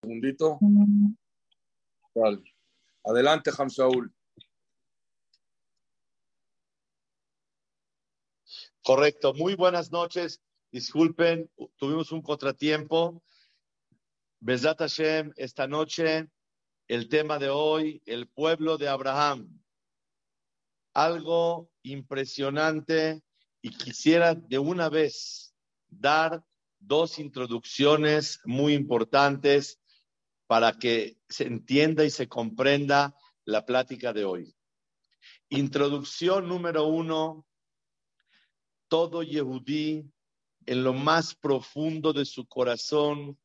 segundito. Vale. Adelante, Hamsaul. Correcto. Muy buenas noches. Disculpen, tuvimos un contratiempo. Besat Hashem, esta noche, el tema de hoy, el pueblo de Abraham. Algo impresionante y quisiera de una vez dar dos introducciones muy importantes para que se entienda y se comprenda la plática de hoy. Introducción número uno. Todo Yehudí, en lo más profundo de su corazón,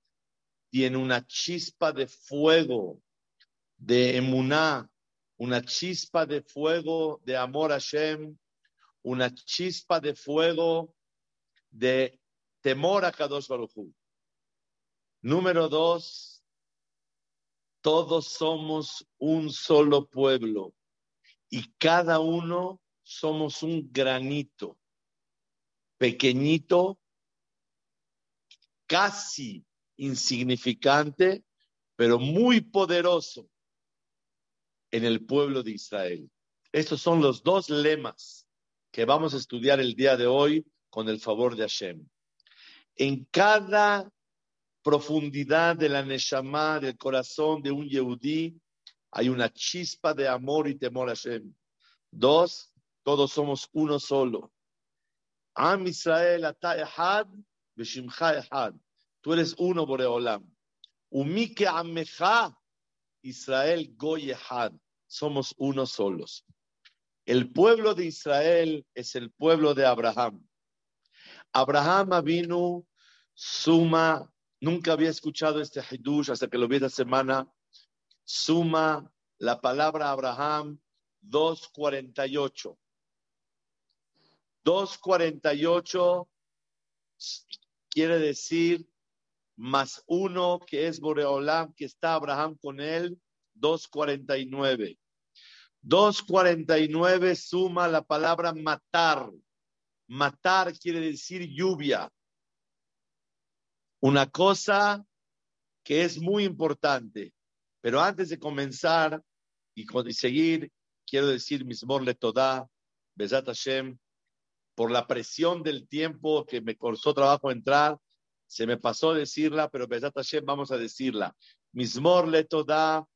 tiene una chispa de fuego, de emuná, una chispa de fuego de amor a Shem, una chispa de fuego de temor a Kadosh Baruj Número dos, todos somos un solo pueblo y cada uno somos un granito pequeñito, casi insignificante, pero muy poderoso en el pueblo de Israel. Estos son los dos lemas que vamos a estudiar el día de hoy con el favor de Hashem. En cada profundidad de la Neshama, del corazón de un Yehudí, hay una chispa de amor y temor a Hashem. Dos, todos somos uno solo. Am Israel ata ehad, ehad. Tú eres uno, Boreolam. Umike amecha, Israel goy ehad. Somos uno solos. El pueblo de Israel es el pueblo de Abraham. Abraham vino, suma, nunca había escuchado este hidush hasta que lo vi esta semana. Suma la palabra Abraham 248. 248 quiere decir más uno que es Boreolam, que está Abraham con él, 249. 249 suma la palabra matar. Matar quiere decir lluvia una cosa que es muy importante. Pero antes de comenzar y seguir, quiero decir mis le toda, Besat Hashem, por la presión del tiempo que me costó trabajo entrar, se me pasó decirla, pero Besat Hashem vamos a decirla. Mismor le toda,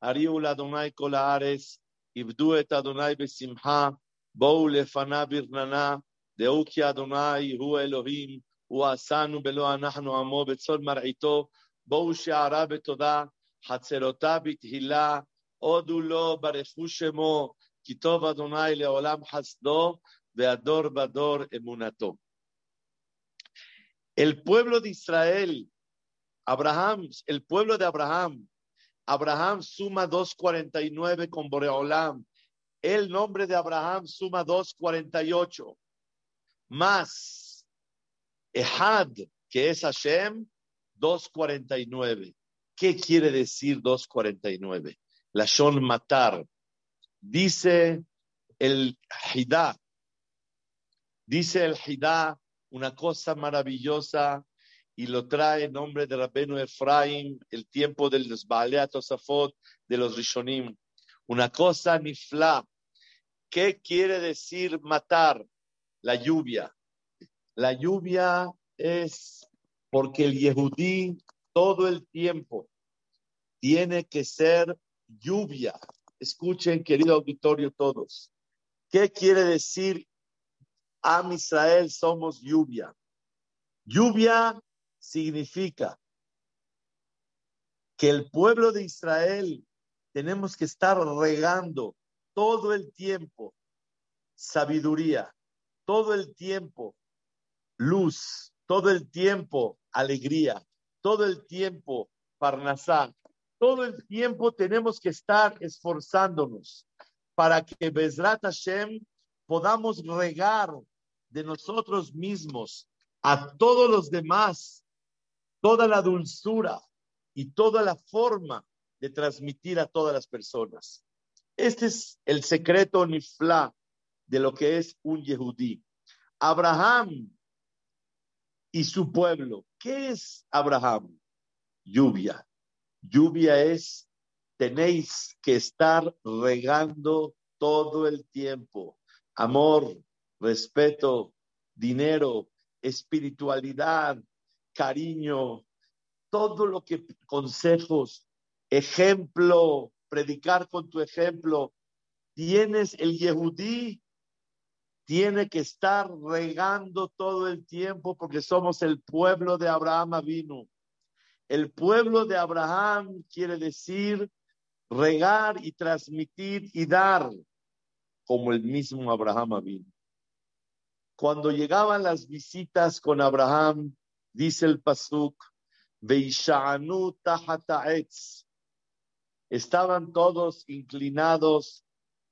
Ariul Adonai Kolares, Ibdu et Adonai Besimha, Bou lefana birnana, Deuki Adonai Hu Elohim, הוא עשנו בלא אנחנו עמו בצאן מרעיתו, בואו שערה בתודה, חצרותיו בתהילה, הודו לו, ברכו שמו, כי טוב אדוני לעולם חסדו, Beador Bador Emunato. El pueblo de Israel, Abraham, el pueblo de Abraham, Abraham suma 2.49 con Boreolam. El nombre de Abraham suma 2.48. Más Ehad, que es Hashem, 2.49. ¿Qué quiere decir 2.49? La Shon Matar. Dice el Hidah, Dice el Hidá una cosa maravillosa y lo trae en nombre de Rabenu Efraim, el tiempo de los Baalea Tosafot, de los Rishonim. Una cosa nifla. ¿Qué quiere decir matar? La lluvia. La lluvia es porque el Yehudí todo el tiempo tiene que ser lluvia. Escuchen, querido auditorio, todos. ¿Qué quiere decir Am Israel somos lluvia. Lluvia significa que el pueblo de Israel tenemos que estar regando todo el tiempo sabiduría, todo el tiempo luz, todo el tiempo alegría, todo el tiempo parnasá, todo el tiempo tenemos que estar esforzándonos para que Bezrat Hashem podamos regar de nosotros mismos a todos los demás toda la dulzura y toda la forma de transmitir a todas las personas. Este es el secreto nifla de lo que es un yehudí. Abraham y su pueblo. ¿Qué es Abraham? Lluvia. Lluvia es, tenéis que estar regando todo el tiempo. Amor, respeto, dinero, espiritualidad, cariño, todo lo que consejos, ejemplo, predicar con tu ejemplo. Tienes el Yehudí, tiene que estar regando todo el tiempo porque somos el pueblo de Abraham vino. El pueblo de Abraham quiere decir regar y transmitir y dar, como el mismo Abraham vino. Cuando llegaban las visitas con Abraham, dice el Pasuk, Estaban todos inclinados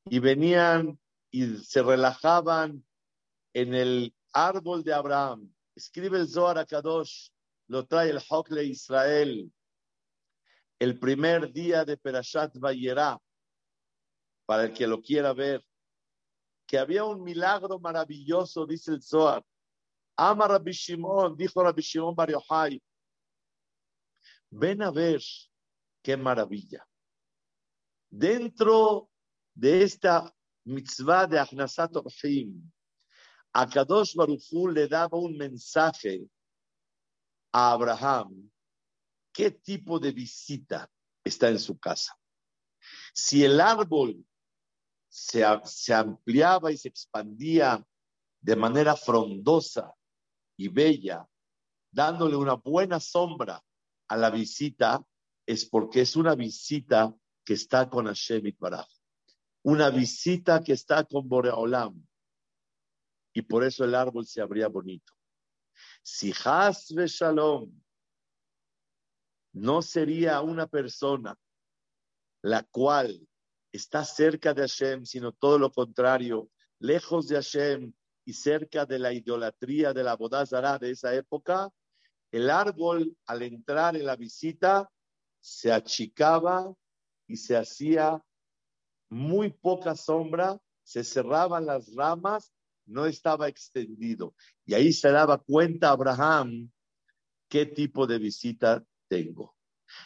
y venían y se relajaban en el árbol de Abraham. Escribe el Zohar a Kadosh, lo trae el Hokle Israel, el primer día de Perashat Vayera, para el que lo quiera ver, que había un milagro maravilloso, dice el Zohar. Ama Rabbi Shimon, dijo Rabbi Shimon Bar Yochai, ven a ver qué maravilla. Dentro de esta mitzvah de a Kadosh Baruchu le daba un mensaje a Abraham qué tipo de visita está en su casa. Si el árbol se, se ampliaba y se expandía de manera frondosa y bella, dándole una buena sombra a la visita, es porque es una visita que está con Hashem Baraj una visita que está con Boreolam. Y por eso el árbol se abría bonito. Si Hasbe Shalom no sería una persona la cual está cerca de Hashem, sino todo lo contrario, lejos de Hashem y cerca de la idolatría de la Bodazara de esa época, el árbol al entrar en la visita se achicaba y se hacía muy poca sombra, se cerraban las ramas, no estaba extendido. Y ahí se daba cuenta Abraham qué tipo de visita tengo.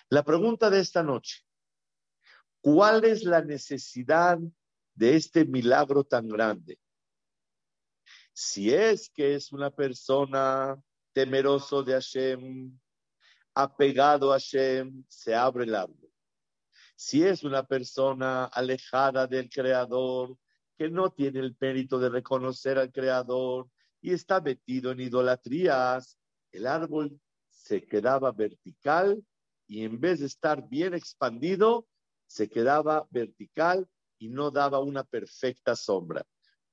La pregunta de esta noche, ¿cuál es la necesidad de este milagro tan grande? Si es que es una persona temeroso de Hashem, apegado a Hashem, se abre el árbol. Si es una persona alejada del Creador, que no tiene el mérito de reconocer al Creador y está metido en idolatrías, el árbol se quedaba vertical y en vez de estar bien expandido, se quedaba vertical y no daba una perfecta sombra.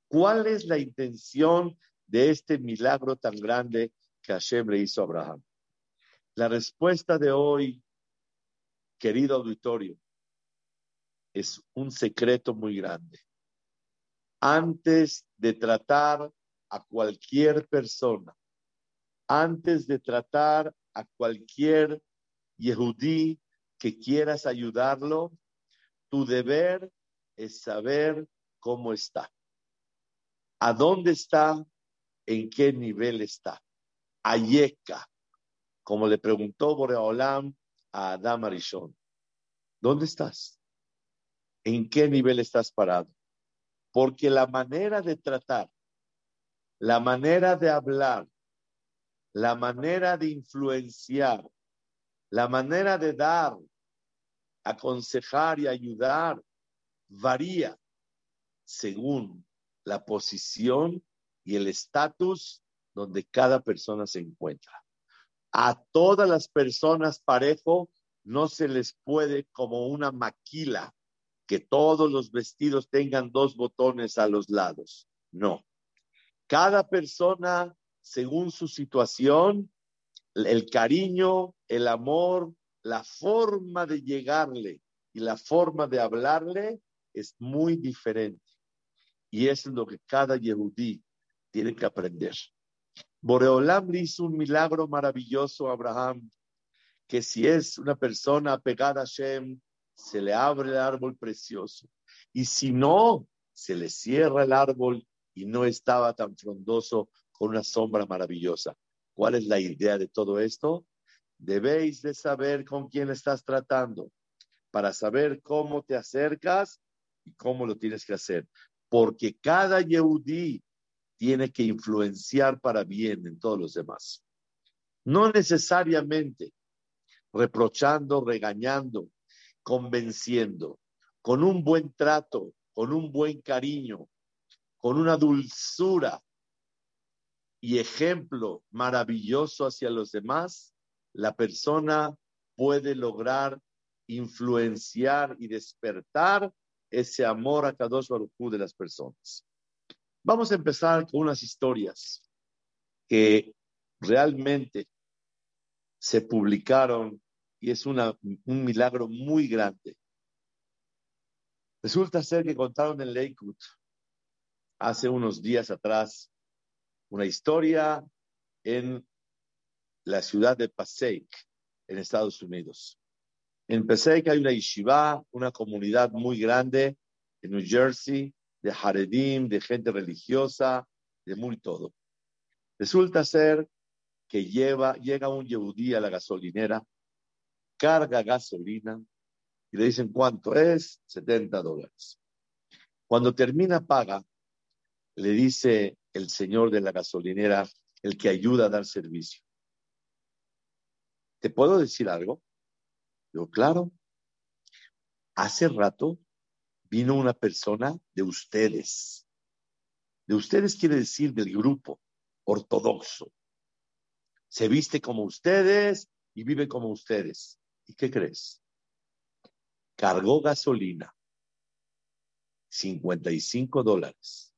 ¿Cuál es la intención de este milagro tan grande que Hashem le hizo a Abraham? La respuesta de hoy, querido auditorio, es un secreto muy grande. Antes de tratar a cualquier persona, antes de tratar a cualquier yehudí que quieras ayudarlo, tu deber es saber cómo está, a dónde está, en qué nivel está. Ayeka, como le preguntó Boreolam a Adam Arishon, ¿dónde estás? En qué nivel estás parado. Porque la manera de tratar, la manera de hablar, la manera de influenciar, la manera de dar, aconsejar y ayudar varía según la posición y el estatus donde cada persona se encuentra. A todas las personas parejo no se les puede como una maquila que todos los vestidos tengan dos botones a los lados. No. Cada persona, según su situación, el cariño, el amor, la forma de llegarle y la forma de hablarle es muy diferente. Y eso es lo que cada yehudí tiene que aprender. Boreolam le hizo un milagro maravilloso a Abraham, que si es una persona apegada a Shem, se le abre el árbol precioso. Y si no, se le cierra el árbol y no estaba tan frondoso con una sombra maravillosa. ¿Cuál es la idea de todo esto? debéis de saber con quién estás tratando para saber cómo te acercas y cómo lo tienes que hacer. Porque cada Yehudí tiene que influenciar para bien en todos los demás. No necesariamente reprochando, regañando, convenciendo, con un buen trato, con un buen cariño, con una dulzura y ejemplo maravilloso hacia los demás, la persona puede lograr influenciar y despertar ese amor a Kadosh Baruj de las personas. Vamos a empezar con unas historias que realmente se publicaron y es una, un milagro muy grande. Resulta ser que contaron en Lakewood hace unos días atrás una historia en la ciudad de Passaic, en Estados Unidos. En Passaic hay una yeshiva, una comunidad muy grande en New Jersey, de Haredim, de gente religiosa, de muy todo. Resulta ser que lleva, llega un yehudí a la gasolinera, carga gasolina y le dicen cuánto es, 70 dólares. Cuando termina paga, le dice el señor de la gasolinera, el que ayuda a dar servicio. ¿Te puedo decir algo? Digo, claro. Hace rato vino una persona de ustedes. De ustedes quiere decir del grupo ortodoxo. Se viste como ustedes y vive como ustedes. ¿Y qué crees? Cargó gasolina, 55 dólares,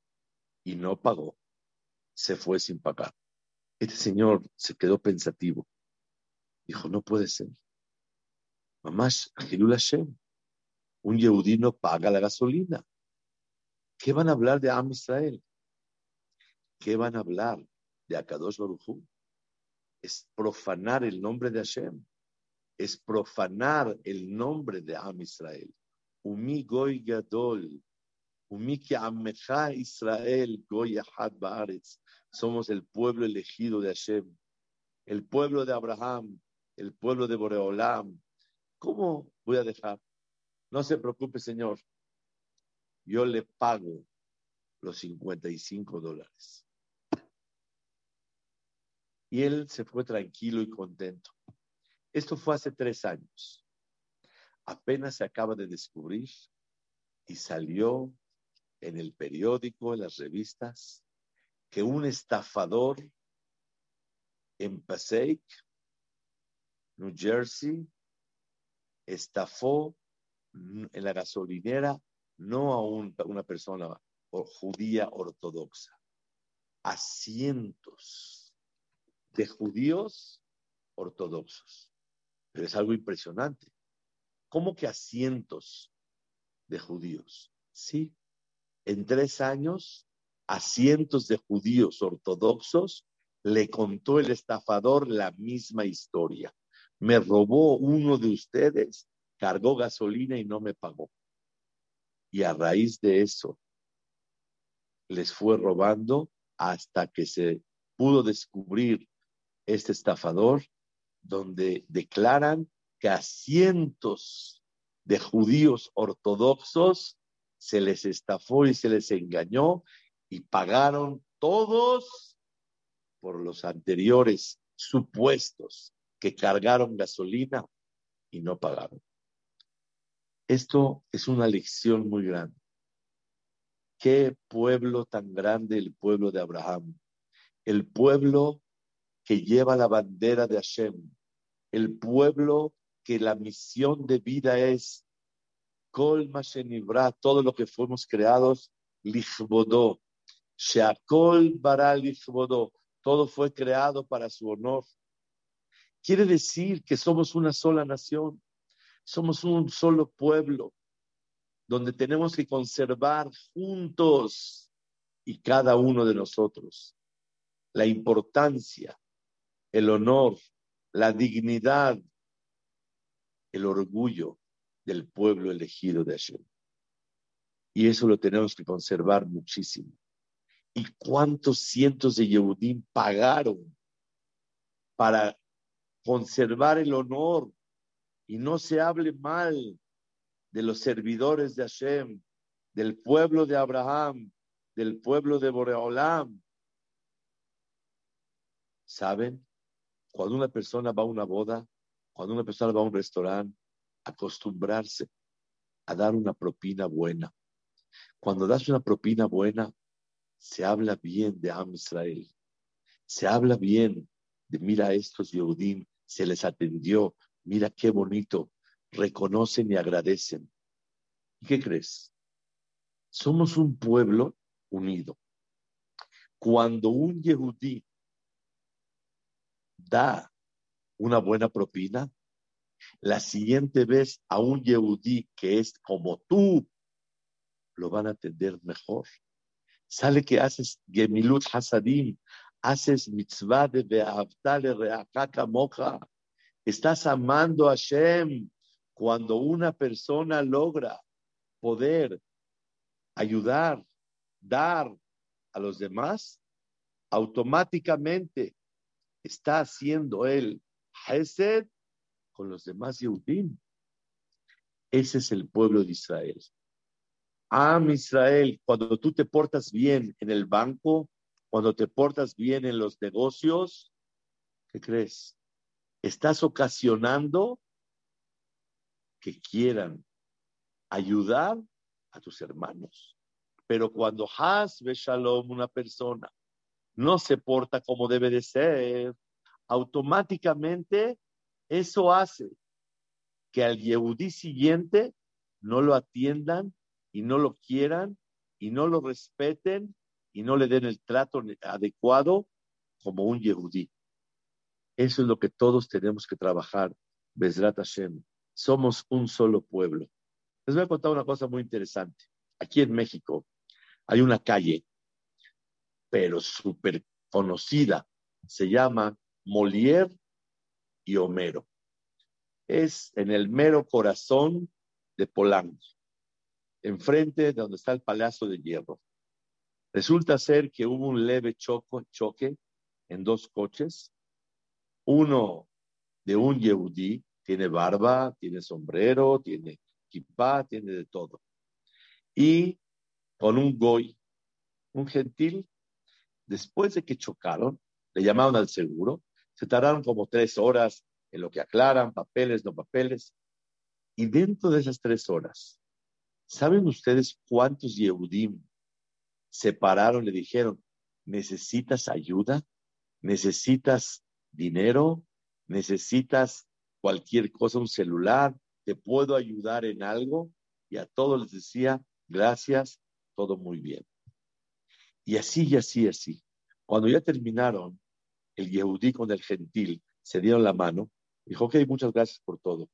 y no pagó. Se fue sin pagar. Este señor se quedó pensativo. Dijo, no puede ser. Mamás, Gilul Hashem, un yehudí no paga la gasolina. ¿Qué van a hablar de Am Israel? ¿Qué van a hablar de Akadosh Baruj Es profanar el nombre de Hashem. Es profanar el nombre de Am Israel. Umi goy gadol. Umi amecha Israel goy baaretz. Somos el pueblo elegido de Hashem. El pueblo de Abraham el pueblo de Boreolam. ¿Cómo voy a dejar? No se preocupe, Señor. Yo le pago los 55 dólares. Y él se fue tranquilo y contento. Esto fue hace tres años. Apenas se acaba de descubrir y salió en el periódico, en las revistas, que un estafador en Passaic New Jersey, estafó en la gasolinera no a una persona judía ortodoxa, a cientos de judíos ortodoxos. Pero es algo impresionante. ¿Cómo que a cientos de judíos? Sí, en tres años a cientos de judíos ortodoxos le contó el estafador la misma historia me robó uno de ustedes, cargó gasolina y no me pagó. Y a raíz de eso, les fue robando hasta que se pudo descubrir este estafador, donde declaran que a cientos de judíos ortodoxos se les estafó y se les engañó y pagaron todos por los anteriores supuestos que cargaron gasolina y no pagaron. Esto es una lección muy grande. Qué pueblo tan grande el pueblo de Abraham. El pueblo que lleva la bandera de Hashem. El pueblo que la misión de vida es Kol Mashenibra, todo lo que fuimos creados, Lichbodó. Sheakol Bara Lichbodó. Todo fue creado para su honor. Quiere decir que somos una sola nación, somos un solo pueblo, donde tenemos que conservar juntos y cada uno de nosotros la importancia, el honor, la dignidad, el orgullo del pueblo elegido de Hashem. Y eso lo tenemos que conservar muchísimo. ¿Y cuántos cientos de Yehudim pagaron para conservar el honor y no se hable mal de los servidores de Hashem, del pueblo de Abraham, del pueblo de Boreolam. ¿Saben? Cuando una persona va a una boda, cuando una persona va a un restaurante, acostumbrarse a dar una propina buena. Cuando das una propina buena, se habla bien de Am Israel. Se habla bien de mira estos Yehudim, se les atendió, mira qué bonito, reconocen y agradecen. ¿Y qué crees? Somos un pueblo unido. Cuando un Yehudí da una buena propina, la siguiente vez a un Yehudí que es como tú, lo van a atender mejor. Sale que haces Gemilut Hasadim, haces mitzvah de Behavtale Reakaka Moja. Estás amando a Hashem cuando una persona logra poder ayudar, dar a los demás, automáticamente está haciendo él Hesed con los demás Yehudim. Ese es el pueblo de Israel. Am Israel, cuando tú te portas bien en el banco, cuando te portas bien en los negocios, ¿qué crees? Estás ocasionando que quieran ayudar a tus hermanos. Pero cuando has Shalom, una persona, no se porta como debe de ser, automáticamente eso hace que al Yehudí siguiente no lo atiendan y no lo quieran y no lo respeten y no le den el trato adecuado como un Yehudí. Eso es lo que todos tenemos que trabajar. Bezrat Hashem. Somos un solo pueblo. Les voy a contar una cosa muy interesante. Aquí en México hay una calle, pero súper conocida. Se llama Molière y Homero. Es en el mero corazón de Polanco, enfrente de donde está el Palacio de Hierro. Resulta ser que hubo un leve choque en dos coches, uno de un Yehudí, tiene barba, tiene sombrero, tiene kippah, tiene de todo, y con un goy, un gentil. Después de que chocaron, le llamaron al seguro se tardaron como tres horas en lo que aclaran, papeles, no papeles. Y dentro de esas tres horas, ¿saben ustedes cuántos Yehudim se pararon, le dijeron, necesitas ayuda? ¿Necesitas dinero? ¿Necesitas cualquier cosa, un celular? ¿Te puedo ayudar en algo? Y a todos les decía, gracias, todo muy bien. Y así, y así, así. Cuando ya terminaron, el Yehudí con el gentil se dieron la mano. Dijo, ok, muchas gracias por todo.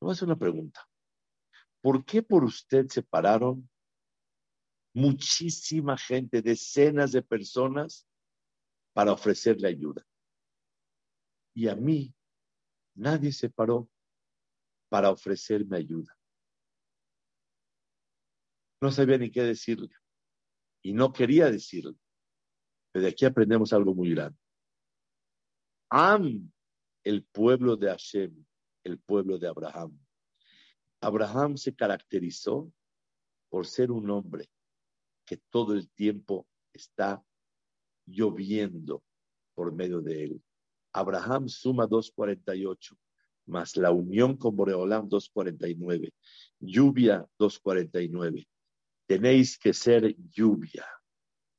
Me voy a hacer una pregunta. ¿Por qué por usted se pararon muchísima gente, decenas de personas, para ofrecerle ayuda? Y a mí, nadie se paró para ofrecerme ayuda. No sabía ni qué decirle. Y no quería decirle. Pero de aquí aprendemos algo muy grande. Am, el pueblo de Hashem, el pueblo de Abraham. Abraham se caracterizó por ser un hombre que todo el tiempo está lloviendo por medio de él. Abraham suma 248, más la unión con Boreolam 249, lluvia 249. Tenéis que ser lluvia,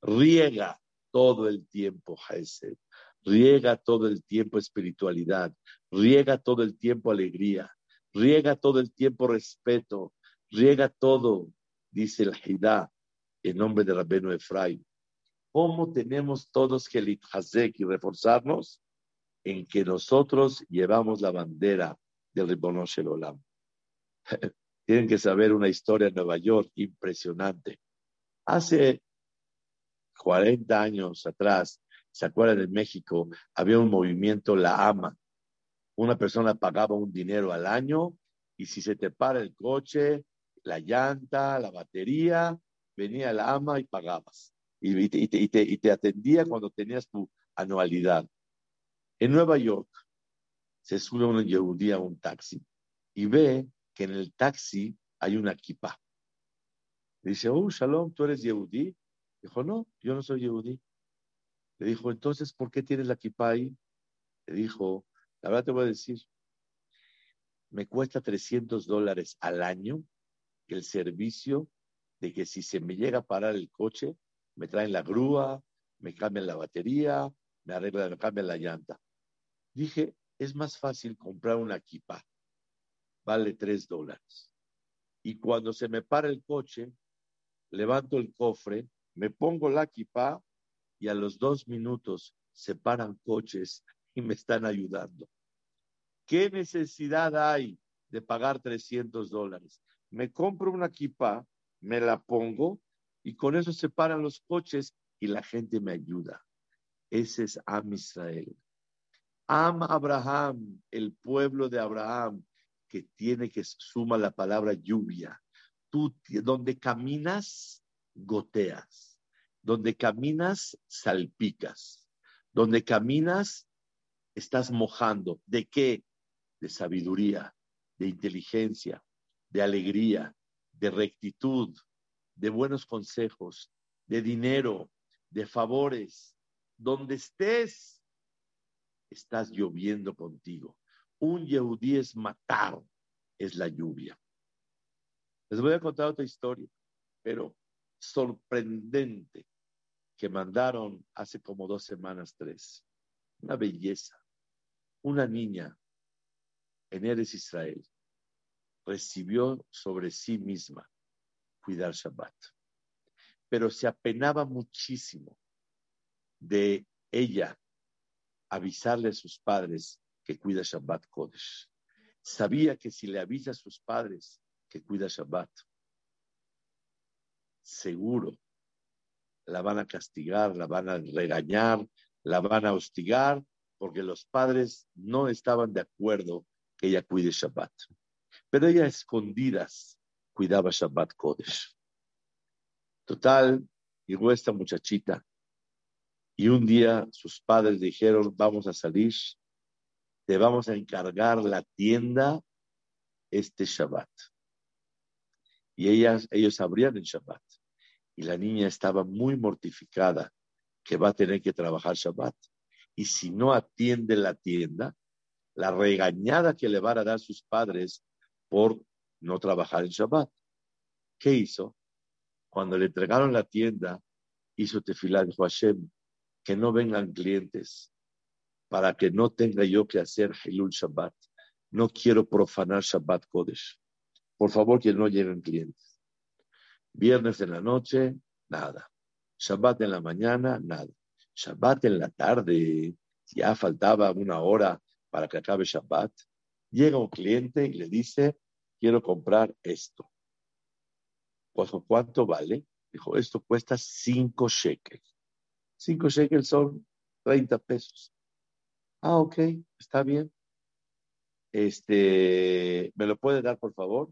riega todo el tiempo, Jesús riega todo el tiempo espiritualidad, riega todo el tiempo alegría, riega todo el tiempo respeto, riega todo, dice el Hidá, en nombre de Rabeno Efraim. ¿Cómo tenemos todos que litjazek y reforzarnos? En que nosotros llevamos la bandera del Ribono Olam. Tienen que saber una historia en Nueva York impresionante. Hace 40 años atrás, ¿Se acuerdan de México? Había un movimiento, la AMA. Una persona pagaba un dinero al año y si se te para el coche, la llanta, la batería, venía la AMA y pagabas. Y, te, atendía cuando tenías tu anualidad. En Nueva York se sube un yehudí a un taxi y ve que en el taxi hay una kippah. Dice, oh, Shalom, ¿tú eres yehudí? Dijo, no, yo no soy yehudí. Le dijo, entonces, ¿por qué tienes la kippah ahí? Le dijo, la verdad te voy a decir, me cuesta 300 dólares al año el servicio de que si se me llega a parar el coche, me traen la grúa, me cambian la batería, me arreglan, me cambian la llanta. Dije, es más fácil comprar una equipa, vale 3 dólares. Y cuando se me para el coche, levanto el cofre, me pongo la equipa y a los dos minutos se paran coches y me están ayudando. ¿Qué necesidad hay de pagar 300 dólares? Me compro una equipa, me la pongo y con eso se paran los coches y la gente me ayuda. Ese es Am Israel. Am Abraham, el pueblo de Abraham, que tiene que suma la palabra lluvia. Tú, donde caminas, goteas. Donde caminas, salpicas. Donde caminas, estás mojando. ¿De qué? de sabiduría, de inteligencia, de alegría, de rectitud, de buenos consejos, de dinero, de favores. Donde estés, estás lloviendo contigo. Un yehudí es matar, es la lluvia. Les voy a contar otra historia, pero sorprendente, que mandaron hace como dos semanas, tres. Una belleza. Una niña en Eres Israel, recibió sobre sí misma cuidar Shabbat. Pero se apenaba muchísimo de ella avisarle a sus padres que cuida Shabbat Kodesh. Sabía que si le avisa a sus padres que cuida Shabbat, seguro la van a castigar, la van a regañar, la van a hostigar, porque los padres no estaban de acuerdo que ella cuide Shabbat. Pero ella escondidas cuidaba Shabbat Kodesh. Total, llegó esta muchachita y un día sus padres dijeron, vamos a salir, te vamos a encargar la tienda este Shabbat. Y ellas, ellos abrían el Shabbat. Y la niña estaba muy mortificada que va a tener que trabajar Shabbat. Y si no atiende la tienda, la regañada que le van a dar sus padres por no trabajar en Shabbat. ¿Qué hizo? Cuando le entregaron la tienda, hizo tefilá, dijo Hashem, que no vengan clientes para que no tenga yo que hacer Hilul Shabbat. No quiero profanar Shabbat Kodesh. Por favor, que no lleguen clientes. Viernes en la noche, nada. Shabbat en la mañana, nada. Shabbat en la tarde, ya faltaba una hora para que acabe Shabbat, llega un cliente y le dice, quiero comprar esto. Pues, ¿cuánto vale? Dijo, esto cuesta cinco shekels. Cinco shekels son 30 pesos. Ah, ok, está bien. Este, ¿me lo puede dar, por favor?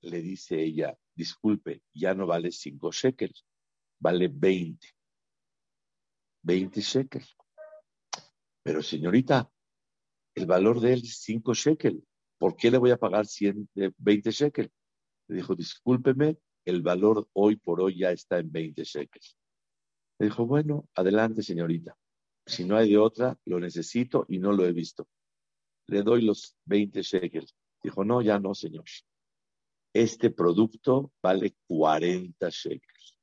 Le dice ella, disculpe, ya no vale cinco shekels, vale 20. 20 shekels. Pero señorita, el valor de él es 5 shekel. ¿Por qué le voy a pagar 120 shekel? Le dijo, discúlpeme, el valor hoy por hoy ya está en 20 shekels. Le dijo, bueno, adelante, señorita. Si no hay de otra, lo necesito y no lo he visto. Le doy los 20 shekels. Dijo, no, ya no, señor. Este producto vale 40 shekels.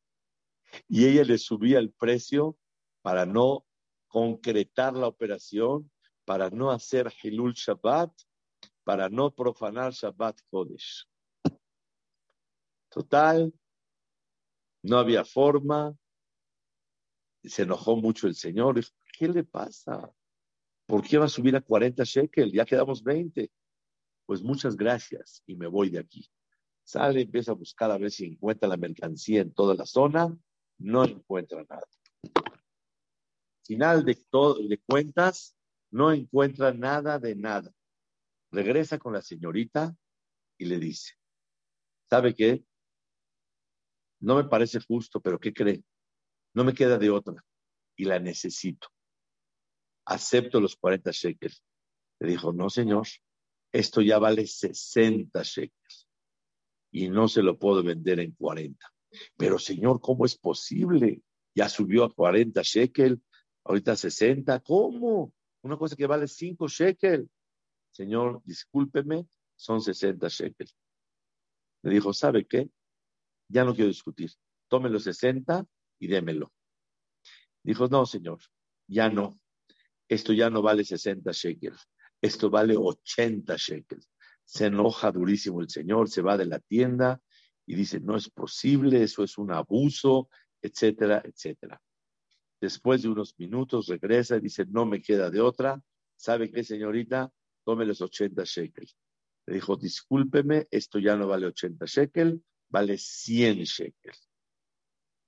Y ella le subía el precio para no concretar la operación para no hacer Hilul Shabbat, para no profanar Shabbat Kodesh. Total, no había forma. Se enojó mucho el Señor. Dijo, ¿qué le pasa? ¿Por qué va a subir a 40 shekel? Ya quedamos 20. Pues muchas gracias y me voy de aquí. Sale, empieza a buscar a ver si encuentra la mercancía en toda la zona. No encuentra nada. Final de, de cuentas, no encuentra nada de nada. Regresa con la señorita y le dice, ¿sabe qué? No me parece justo, pero ¿qué cree? No me queda de otra y la necesito. Acepto los 40 shekels. Le dijo, no, señor, esto ya vale 60 shekels y no se lo puedo vender en 40. Pero, señor, ¿cómo es posible? Ya subió a 40 shekels, ahorita 60. ¿Cómo? Una cosa que vale 5 shekels. Señor, discúlpeme, son 60 shekels. Le dijo, ¿sabe qué? Ya no quiero discutir. Tome los 60 y démelo. Dijo, no, señor, ya no. Esto ya no vale 60 shekels. Esto vale 80 shekels. Se enoja durísimo el señor, se va de la tienda y dice, no es posible, eso es un abuso, etcétera, etcétera. Después de unos minutos regresa y dice, no me queda de otra. ¿Sabe qué, señorita? Tome los 80 shekels. Le dijo, discúlpeme, esto ya no vale 80 shekels, vale 100 shekels.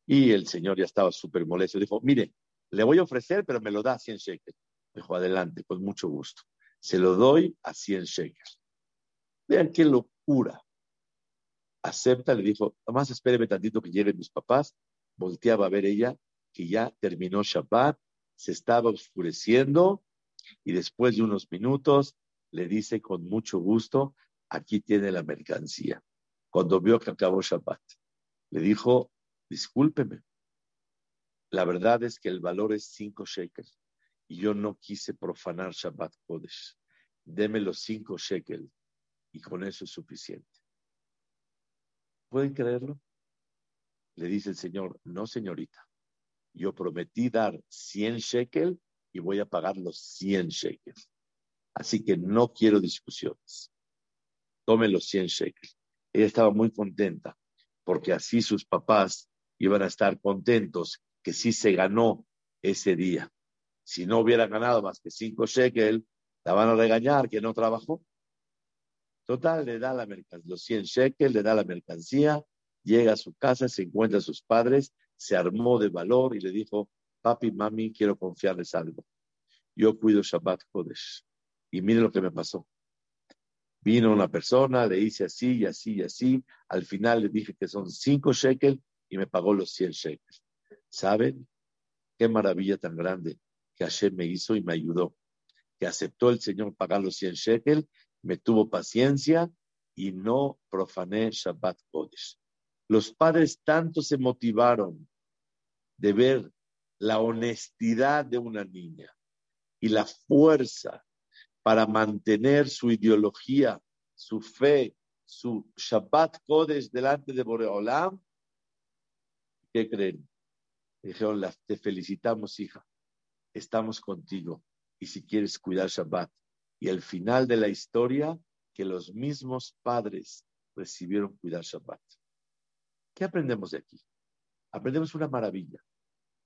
Y el señor ya estaba súper molesto. Dijo, mire, le voy a ofrecer, pero me lo da a 100 shekels. Dijo, adelante, con mucho gusto. Se lo doy a 100 shekels. Vean qué locura. Acepta, le dijo, nomás espéreme tantito que lleguen mis papás. Volteaba a ver ella que ya terminó Shabbat, se estaba oscureciendo y después de unos minutos le dice con mucho gusto, aquí tiene la mercancía. Cuando vio que acabó Shabbat, le dijo, discúlpeme, la verdad es que el valor es cinco shekels y yo no quise profanar Shabbat Kodesh. Deme los cinco shekels y con eso es suficiente. ¿Pueden creerlo? Le dice el Señor, no señorita, yo prometí dar 100 shekels y voy a pagar los 100 shekels. Así que no quiero discusiones. Tome los 100 shekels. Ella estaba muy contenta porque así sus papás iban a estar contentos que sí se ganó ese día. Si no hubiera ganado más que 5 shekels, la van a regañar que no trabajó. Total, le da la mercancía, los 100 shekels, le da la mercancía, llega a su casa, se encuentra a sus padres, se armó de valor y le dijo, papi, mami, quiero confiarles algo. Yo cuido Shabbat Kodesh. Y mire lo que me pasó. Vino una persona, le hice así y así y así. Al final le dije que son cinco shekels y me pagó los 100 shekels. ¿Saben? Qué maravilla tan grande que Hashem me hizo y me ayudó. Que aceptó el Señor pagar los 100 shekels, me tuvo paciencia y no profané Shabbat Kodesh. Los padres tanto se motivaron de ver la honestidad de una niña y la fuerza para mantener su ideología, su fe, su Shabbat Kodesh delante de Boreolam, ¿qué creen? Dijeron, te felicitamos, hija, estamos contigo. Y si quieres cuidar Shabbat. Y al final de la historia, que los mismos padres recibieron cuidar Shabbat. ¿Qué aprendemos de aquí? Aprendemos una maravilla.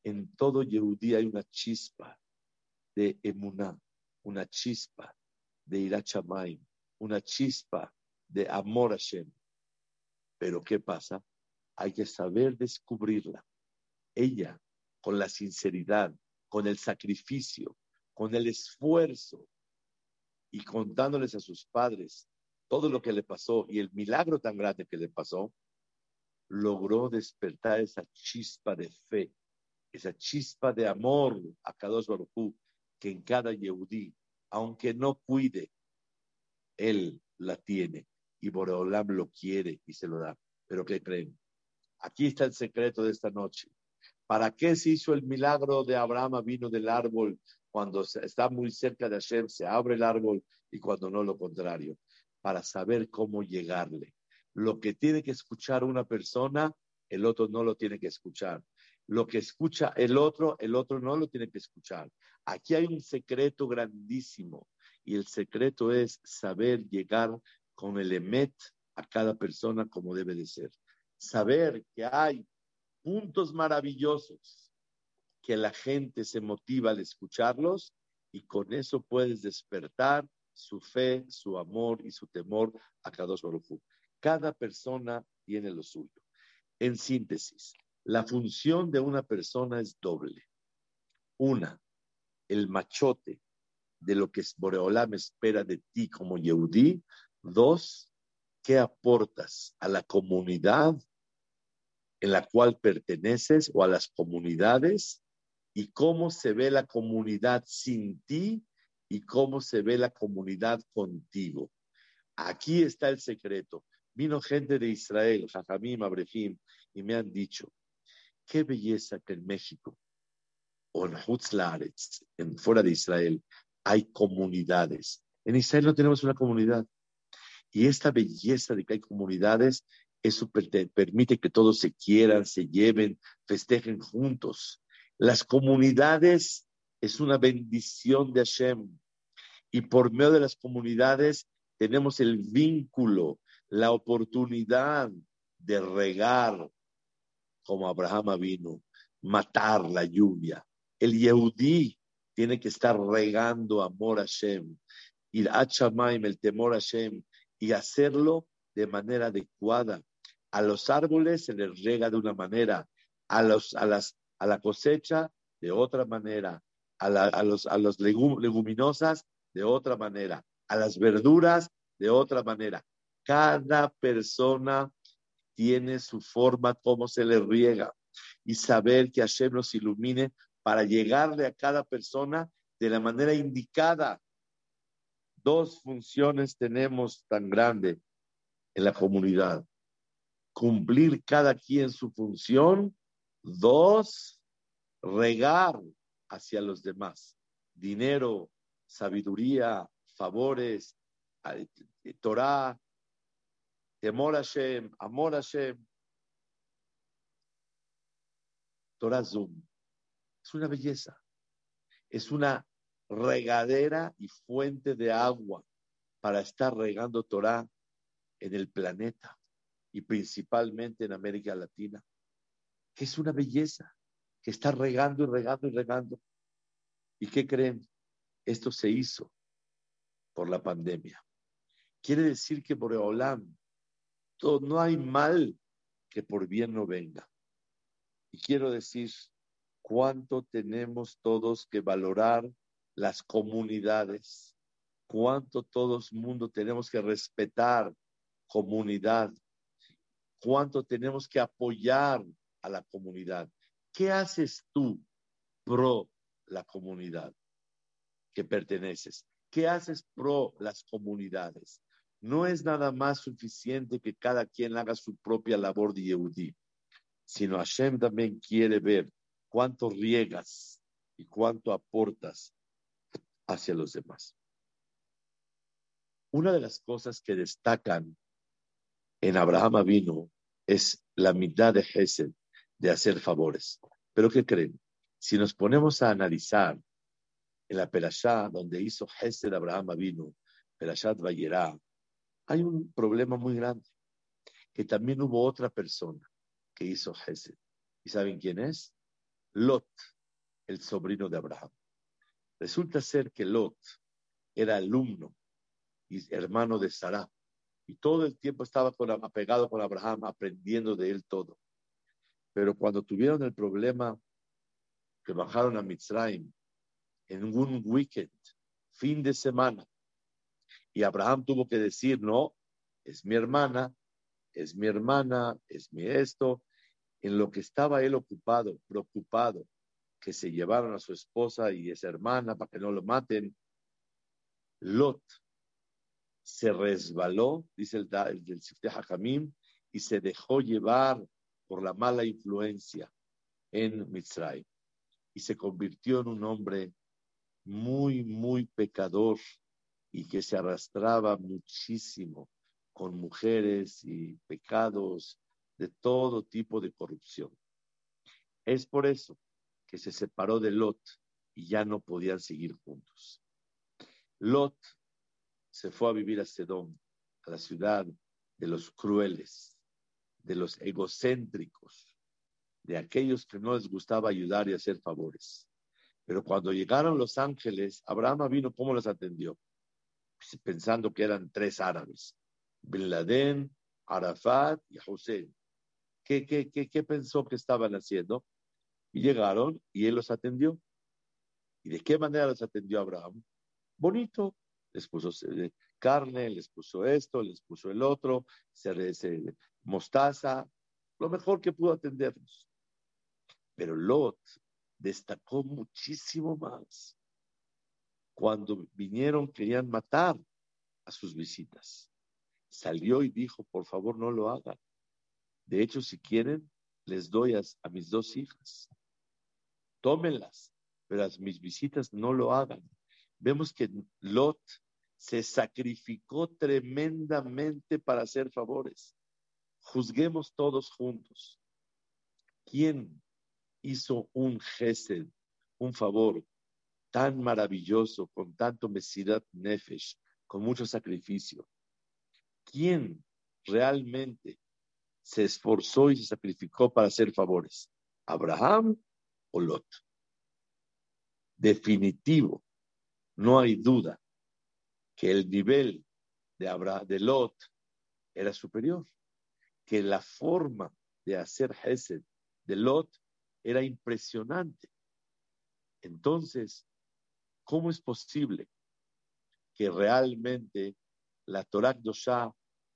En todo Yehudí hay una chispa de emuná, una chispa de Irachamayim, una chispa de amor a Shem. Pero ¿qué pasa? Hay que saber descubrirla. Ella, con la sinceridad, con el sacrificio, con el esfuerzo y contándoles a sus padres todo lo que le pasó y el milagro tan grande que le pasó, logró despertar esa chispa de fe, esa chispa de amor a Kadosh Baruj que en cada Yehudí, aunque no cuide, él la tiene y Boreolam lo quiere y se lo da. Pero ¿qué creen? Aquí está el secreto de esta noche. ¿Para qué se hizo el milagro de Abraham vino del árbol cuando está muy cerca de Hashem, se abre el árbol y cuando no lo contrario? Para saber cómo llegarle. Lo que tiene que escuchar una persona, el otro no lo tiene que escuchar. Lo que escucha el otro, el otro no lo tiene que escuchar. Aquí hay un secreto grandísimo y el secreto es saber llegar con el emet a cada persona como debe de ser. Saber que hay puntos maravillosos que la gente se motiva al escucharlos y con eso puedes despertar su fe, su amor y su temor a cada Baruj Cada persona tiene lo suyo. En síntesis, la función de una persona es doble. Una, el machote de lo que Boreolam espera de ti como Yehudí. Dos, ¿qué aportas a la comunidad en la cual perteneces o a las comunidades? ¿Y cómo se ve la comunidad sin ti y cómo se ve la comunidad contigo. Aquí está el secreto. Vino gente de Israel, Jajamim, Abrejim, y me han dicho, qué belleza que en México o en Hutzlaretz, en fuera de Israel, hay comunidades. En Israel no tenemos una comunidad. Y esta belleza de que hay comunidades, eso permite que todos se quieran, se lleven, festejen juntos. Las comunidades es una bendición de Hashem. Y por medio de las comunidades tenemos el vínculo, la oportunidad de regar como Abraham vino, matar la lluvia. El Yehudí tiene que estar regando amor a Hashem, ir a el temor a Hashem, y hacerlo de manera adecuada. A los árboles se les rega de una manera, a, los, a, las, a la cosecha de otra manera, a, a los, a los leguminosas de otra manera, a las verduras de otra manera. Cada persona tiene su forma, cómo se le riega. Y saber que Hashem nos ilumine para llegarle a cada persona de la manera indicada. Dos funciones tenemos tan grande en la comunidad. Cumplir cada quien su función. Dos, regar hacia los demás. Dinero, sabiduría, favores, Torah, temor a Hashem, amor a Hashem. Torah. Es una belleza. Es una regadera y fuente de agua para estar regando Torah en el planeta y principalmente en América Latina, que es una belleza, que está regando y regando y regando. ¿Y qué creen? Esto se hizo por la pandemia. Quiere decir que por Olam no hay mal que por bien no venga. Y quiero decir cuánto tenemos todos que valorar las comunidades, cuánto todos mundo tenemos que respetar comunidad, cuánto tenemos que apoyar a la comunidad. ¿Qué haces tú pro la comunidad que perteneces? ¿Qué haces pro las comunidades? No es nada más suficiente que cada quien haga su propia labor de Yehudi, sino Hashem también quiere ver cuánto riegas y cuánto aportas hacia los demás. Una de las cosas que destacan en Abraham vino es la mitad de Gesed, de hacer favores. Pero ¿qué creen? Si nos ponemos a analizar en la Perashá donde hizo Gesed Abraham vino, Perashat Vayerá, hay un problema muy grande, que también hubo otra persona que hizo Gesed. ¿Y saben quién es? Lot, el sobrino de Abraham. Resulta ser que Lot era alumno y hermano de Sarah, y todo el tiempo estaba con, apegado con Abraham, aprendiendo de él todo. Pero cuando tuvieron el problema que bajaron a Mitzrayim en un weekend, fin de semana, y Abraham tuvo que decir, no, es mi hermana, es mi hermana, es mi esto, en lo que estaba él ocupado, preocupado, que se llevaron a su esposa y esa hermana para que no lo maten, Lot se resbaló, dice el, el del Sifte Hakamim, y se dejó llevar por la mala influencia en Mitzray. Y se convirtió en un hombre muy, muy pecador y que se arrastraba muchísimo con mujeres y pecados de todo tipo de corrupción. Es por eso que se separó de Lot y ya no podían seguir juntos. Lot se fue a vivir a Sedón, a la ciudad de los crueles, de los egocéntricos, de aquellos que no les gustaba ayudar y hacer favores. Pero cuando llegaron los ángeles, Abraham vino, ¿cómo los atendió? Pensando que eran tres árabes, Bin Laden, Arafat y Hussein. ¿Qué, qué, pensó que estaban haciendo? Y llegaron y él los atendió. ¿Y de qué manera los atendió Abraham? Bonito. Les puso eh, carne, les puso esto, les puso el otro, se, se, mostaza, lo mejor que pudo atendernos. Pero Lot destacó muchísimo más. cuando vinieron querían matar a sus visitas. Salió y dijo, por favor no lo hagan. De hecho, si quieren, les doy a, a mis dos hijas. Tómenlas, pero a mis visitas no lo hagan. Vemos que Lot se sacrificó tremendamente para hacer favores. Juzguemos todos juntos. ¿Quién hizo un gesed, un favor tan maravilloso, con tanto mesidad nefesh, con mucho sacrificio? ¿Quién realmente se esforzó y se sacrificó para hacer favores? ¿Abraham o Lot? Definitivo, no hay duda que el nivel de, Abraham, de Lot era superior, que la forma de hacer Hesed de Lot era impresionante. Entonces, ¿cómo es posible que realmente la Torah Dosha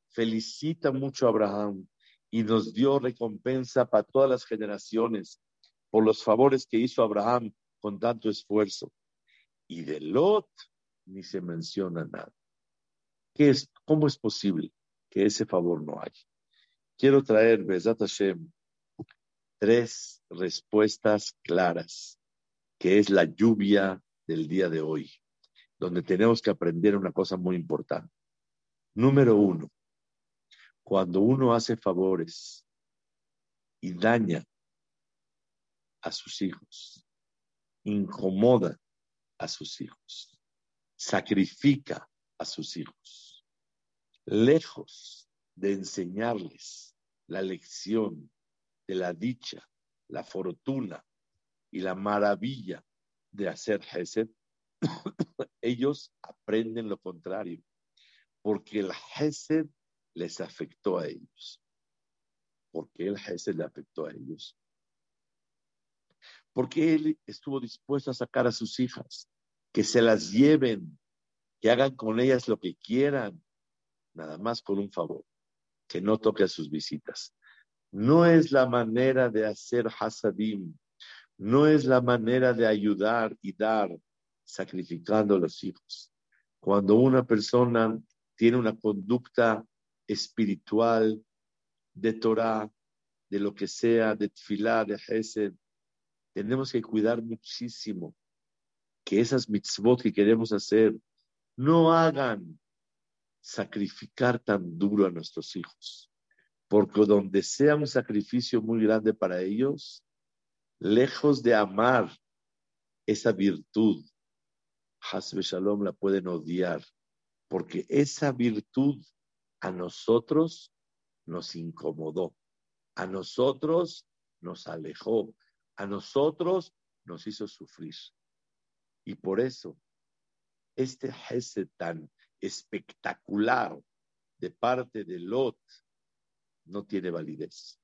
felicita mucho a Abraham y nos dio recompensa para todas las generaciones por los favores que hizo Abraham con tanto esfuerzo? Y de Lot ni se menciona nada. ¿Qué es, ¿Cómo es posible que ese favor no haya? Quiero traer, Besat Hashem, tres respuestas claras, que es la lluvia del día de hoy, donde tenemos que aprender una cosa muy importante. Número uno, cuando uno hace favores y daña a sus hijos, incomoda a sus hijos, sacrifica a sus hijos, lejos de enseñarles la lección de la dicha, la fortuna y la maravilla de hacer Hesed, ellos aprenden lo contrario, porque el Hesed les afectó a ellos. ¿Por qué el Hesed le afectó a ellos? Porque él estuvo dispuesto a sacar a sus hijas que se las lleven, que hagan con ellas lo que quieran, nada más con un favor, que no toque a sus visitas. No es la manera de hacer hasadim, no es la manera de ayudar y dar sacrificando a los hijos. Cuando una persona tiene una conducta espiritual de Torah, de lo que sea, de tfilá, de Hesed, tenemos que cuidar muchísimo que esas mitzvot que queremos hacer no hagan sacrificar tan duro a nuestros hijos. Porque donde sea un sacrificio muy grande para ellos, lejos de amar esa virtud, Hasbe Shalom la pueden odiar, porque esa virtud a nosotros nos incomodó, a nosotros nos alejó, a nosotros nos hizo sufrir. Y por eso, este Hesed tan espectacular de parte de Lot no tiene validez.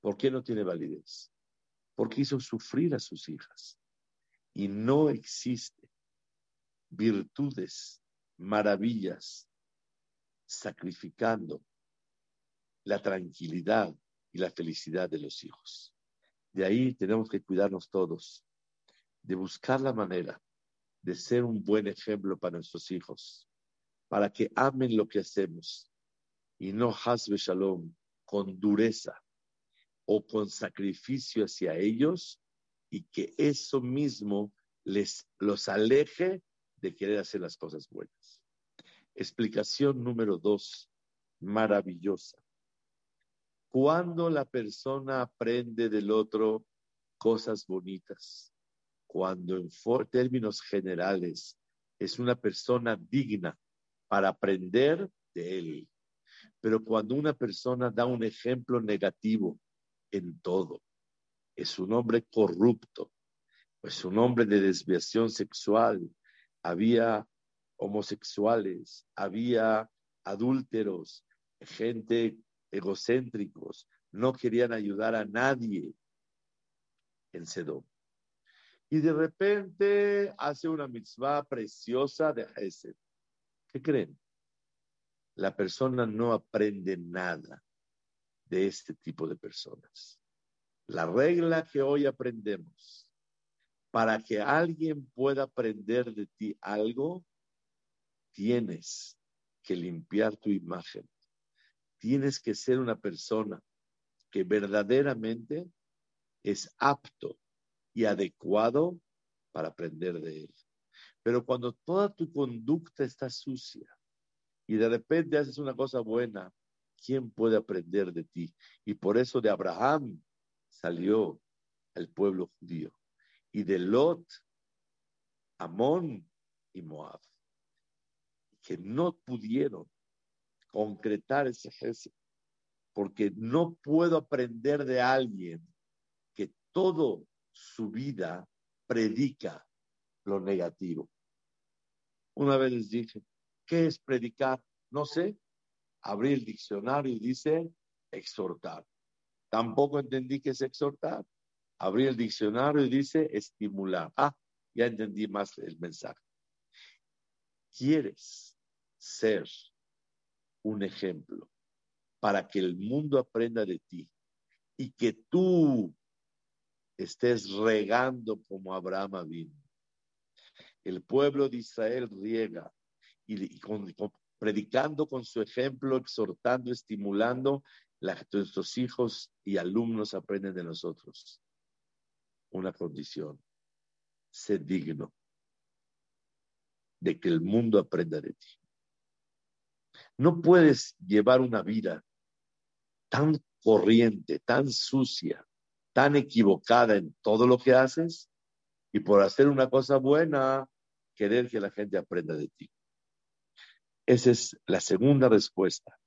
¿Por qué no tiene validez? Porque hizo sufrir a sus hijas. Y no existe virtudes, maravillas, sacrificando la tranquilidad y la felicidad de los hijos. De ahí tenemos que cuidarnos todos de buscar la manera de ser un buen ejemplo para nuestros hijos, para que amen lo que hacemos y no hasbe shalom con dureza o con sacrificio hacia ellos y que eso mismo les los aleje de querer hacer las cosas buenas. Explicación número dos, maravillosa. Cuando la persona aprende del otro cosas bonitas, cuando en términos generales es una persona digna para aprender de él. Pero cuando una persona da un ejemplo negativo en todo, es un hombre corrupto, es un hombre de desviación sexual, había homosexuales, había adúlteros, gente egocéntricos, no querían ayudar a nadie en Sedom y de repente hace una mitzvah preciosa de Hesed. ¿Qué creen? La persona no aprende nada de este tipo de personas. La regla que hoy aprendemos para que alguien pueda aprender de ti algo, tienes que limpiar tu imagen. Tienes que ser una persona que verdaderamente es apto y adecuado para aprender de él. Pero cuando toda tu conducta está sucia y de repente haces una cosa buena, ¿quién puede aprender de ti? Y por eso de Abraham salió el pueblo judío y de Lot, Amón y Moab, que no pudieron concretar ese ejército, porque no puedo aprender de alguien que todo su vida predica lo negativo. Una vez les dije, ¿qué es predicar? No sé. Abrí el diccionario y dice exhortar. Tampoco entendí qué es exhortar. Abrí el diccionario y dice estimular. Ah, ya entendí más el mensaje. ¿Quieres ser un ejemplo para que el mundo aprenda de ti y que tú estés regando como Abraham vino? El pueblo de Israel riega y, predicando con su ejemplo, exhortando, estimulando, nuestros hijos y alumnos aprenden de nosotros una condición, ser digno de que el mundo aprenda de ti. No puedes llevar una vida tan corriente, tan sucia, tan equivocada en todo lo que haces y por hacer una cosa buena, querer que la gente aprenda de ti. Esa es la segunda respuesta.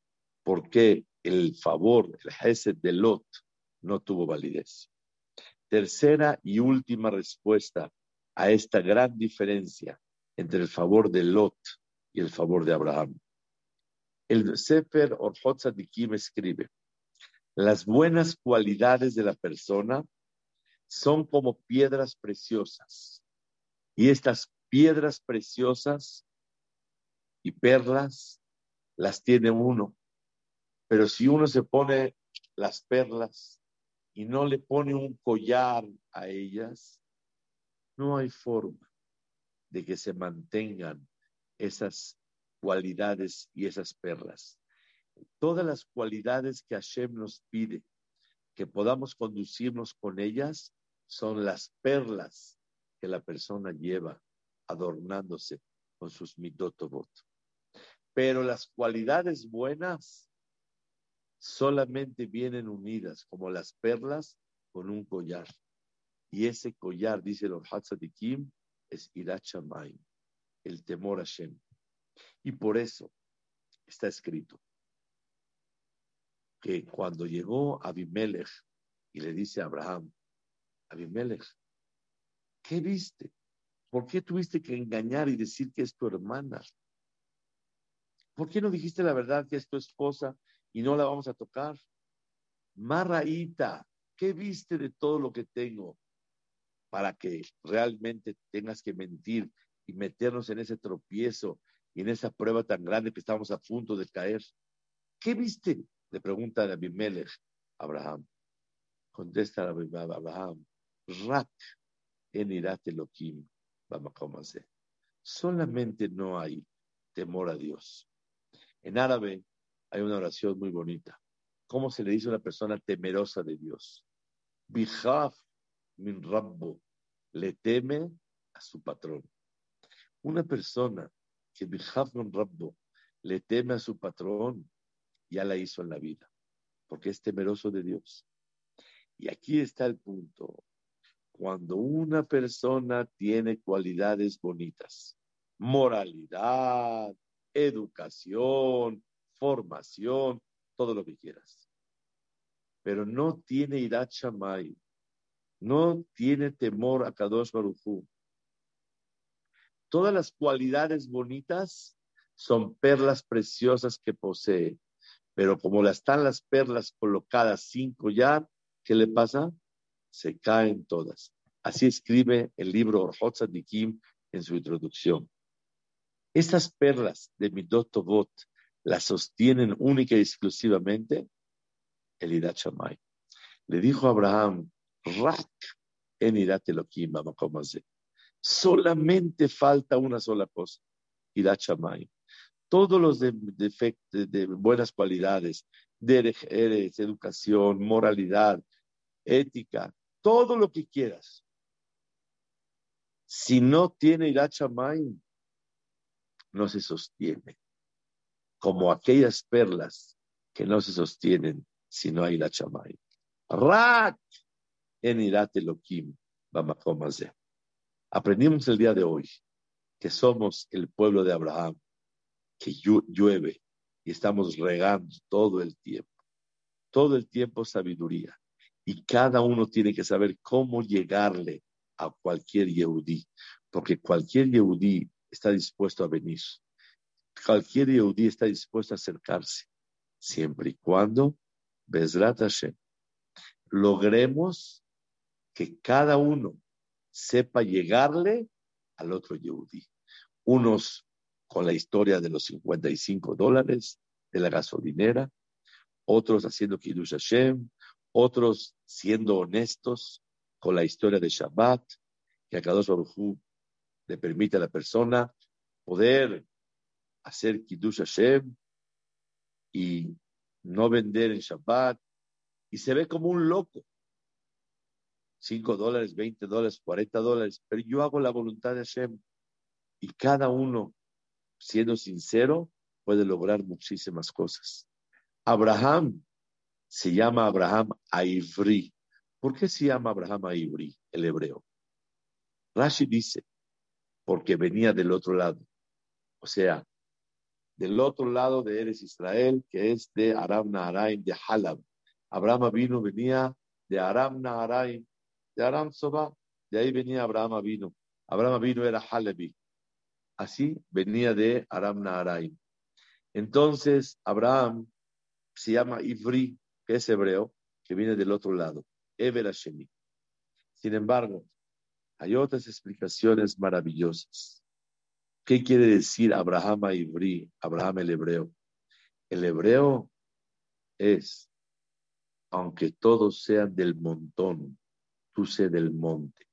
¿Por qué el favor, el Hesed de Lot no tuvo validez? Tercera y última respuesta a esta gran diferencia entre el favor de Lot y el favor de Abraham. El Sefer Orhot Tzadikim escribe, las buenas cualidades de la persona son como piedras preciosas. Y estas piedras preciosas y perlas las tiene uno. Pero si uno se pone las perlas y no le pone un collar a ellas, no hay forma de que se mantengan esas cualidades y esas perlas. Todas las cualidades que Hashem nos pide que podamos conducirnos con ellas son las perlas que la persona lleva adornándose con sus mitotobot. Pero las cualidades buenas solamente vienen unidas como las perlas con un collar. Y ese collar, dice el Hatzadikim, es Irachamayim, el temor a Shem. Y por eso está escrito que cuando llegó Abimelech y le dice a Abraham, Abimelech, ¿qué viste? ¿Por qué tuviste que engañar y decir que es tu hermana? ¿Por qué no dijiste la verdad que es tu esposa y no la vamos a tocar. Marraíta, ¿qué viste de todo lo que tengo para que realmente tengas que mentir y meternos en ese tropiezo y en esa prueba tan grande que estamos a punto de caer? ¿Qué viste? Le pregunta a Abimelech Abraham. Contesta a Abraham, Rak en Irat Elohim, Solamente no hay temor a Dios. En árabe hay una oración muy bonita. ¿Cómo se le dice a una persona temerosa de Dios? Bijaf min rabbo, le teme a su patrón. Una persona que bijaf min rabbo, le teme a su patrón, ya la hizo en la vida, porque es temeroso de Dios. Y aquí está el punto. Cuando una persona tiene cualidades bonitas, moralidad, educación, formación, todo lo que quieras. Pero no tiene irat no tiene temor a Kadosh Baruchu. Todas las cualidades bonitas son perlas preciosas que posee, pero como las están las perlas colocadas sin collar, ¿qué le pasa? Se caen todas. Así escribe el libro Orhot Dikim en su introducción. Estas perlas de Midot Tovot la sostienen única y exclusivamente el Irat Le dijo a Abraham, Rak en Solamente falta una sola cosa, Irat. Todos los defectos, de, buenas cualidades, de educación, moralidad, ética, todo lo que quieras. Si no tiene Irat Shamayim, no se sostiene. Como aquellas perlas que no se sostienen si no hay la chamay. Rak en Irat Elohim, Aprendimos el día de hoy que somos el pueblo de Abraham, que llueve y estamos regando todo el tiempo. Todo el tiempo sabiduría. Y cada uno tiene que saber cómo llegarle a cualquier Yehudí, porque cualquier Yehudí está dispuesto a venir. Cualquier Yehudí está dispuesto a acercarse, siempre y cuando, Bezrat Hashem, logremos que cada uno sepa llegarle al otro Yehudí. Unos con la historia de los 55 dólares de la gasolinera, otros haciendo Kiddush Hashem, otros siendo honestos con la historia de Shabbat, que a Kadosh Baruj le permite a la persona poder hacer Kiddush Hashem y no vender en Shabbat y se ve como un loco. 5 dólares, 20 dólares, 40 dólares, pero yo hago la voluntad de Hashem y cada uno, siendo sincero, puede lograr muchísimas cosas. Abraham se llama Abraham Aivri. ¿Por qué se llama Abraham Aivri, el hebreo? Rashi dice, porque venía del otro lado. O sea, del otro lado de Eres Israel, que es de Aram Naharaim, de Halab. Abraham vino, venía de Aram Naharaim, de Aram Soba, de ahí venía Abraham vino. Abraham vino era Halabi. Así venía de Aram Naharaim. Entonces, Abraham se llama Ivri, que es hebreo, que viene del otro lado, Eber Hashemi. Sin embargo, hay otras explicaciones maravillosas. ¿Qué quiere decir Abraham Ibri, Abraham el hebreo? El hebreo es, aunque todos sean del montón, tú sé del monte.